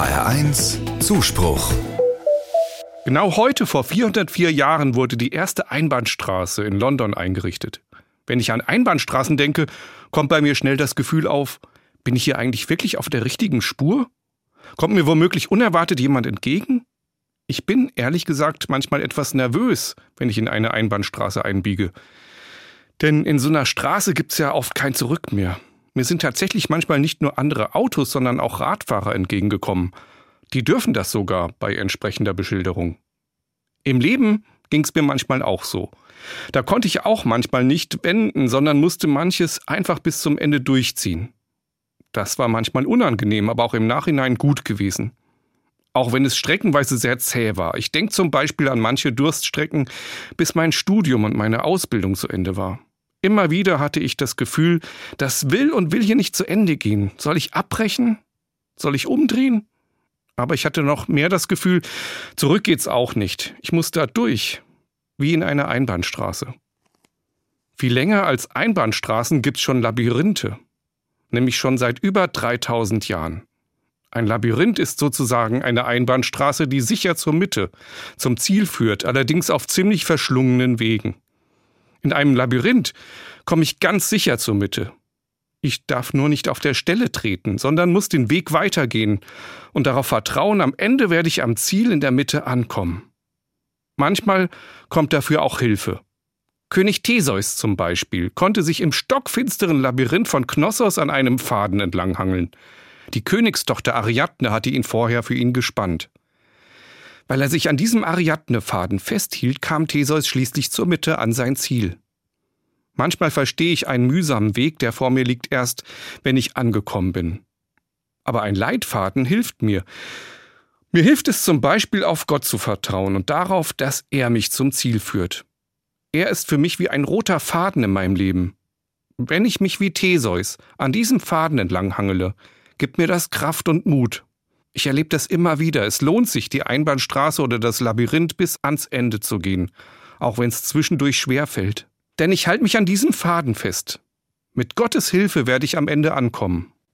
HR1 Zuspruch. Genau heute vor 404 Jahren wurde die erste Einbahnstraße in London eingerichtet. Wenn ich an Einbahnstraßen denke, kommt bei mir schnell das Gefühl auf, bin ich hier eigentlich wirklich auf der richtigen Spur? Kommt mir womöglich unerwartet jemand entgegen? Ich bin, ehrlich gesagt, manchmal etwas nervös, wenn ich in eine Einbahnstraße einbiege. Denn in so einer Straße gibt's ja oft kein Zurück mehr. Mir sind tatsächlich manchmal nicht nur andere Autos, sondern auch Radfahrer entgegengekommen. Die dürfen das sogar bei entsprechender Beschilderung. Im Leben ging's mir manchmal auch so. Da konnte ich auch manchmal nicht wenden, sondern musste manches einfach bis zum Ende durchziehen. Das war manchmal unangenehm, aber auch im Nachhinein gut gewesen. Auch wenn es streckenweise sehr zäh war. Ich denke zum Beispiel an manche Durststrecken, bis mein Studium und meine Ausbildung zu Ende war. Immer wieder hatte ich das Gefühl, das will und will hier nicht zu Ende gehen. Soll ich abbrechen? Soll ich umdrehen? Aber ich hatte noch mehr das Gefühl, zurück geht's auch nicht. Ich muss da durch, wie in einer Einbahnstraße. Viel länger als Einbahnstraßen gibt's schon Labyrinthe, nämlich schon seit über 3000 Jahren. Ein Labyrinth ist sozusagen eine Einbahnstraße, die sicher zur Mitte, zum Ziel führt, allerdings auf ziemlich verschlungenen Wegen. In einem Labyrinth komme ich ganz sicher zur Mitte. Ich darf nur nicht auf der Stelle treten, sondern muss den Weg weitergehen und darauf vertrauen, am Ende werde ich am Ziel in der Mitte ankommen. Manchmal kommt dafür auch Hilfe. König Theseus zum Beispiel konnte sich im stockfinsteren Labyrinth von Knossos an einem Faden entlanghangeln. Die Königstochter Ariadne hatte ihn vorher für ihn gespannt. Weil er sich an diesem Ariadne-Faden festhielt, kam Theseus schließlich zur Mitte an sein Ziel. Manchmal verstehe ich einen mühsamen Weg, der vor mir liegt, erst, wenn ich angekommen bin. Aber ein Leitfaden hilft mir. Mir hilft es zum Beispiel, auf Gott zu vertrauen und darauf, dass er mich zum Ziel führt. Er ist für mich wie ein roter Faden in meinem Leben. Wenn ich mich wie Theseus an diesem Faden entlang hangele, gibt mir das Kraft und Mut. Ich erlebe das immer wieder. Es lohnt sich, die Einbahnstraße oder das Labyrinth bis ans Ende zu gehen, auch wenn es zwischendurch schwer fällt. Denn ich halte mich an diesem Faden fest. Mit Gottes Hilfe werde ich am Ende ankommen.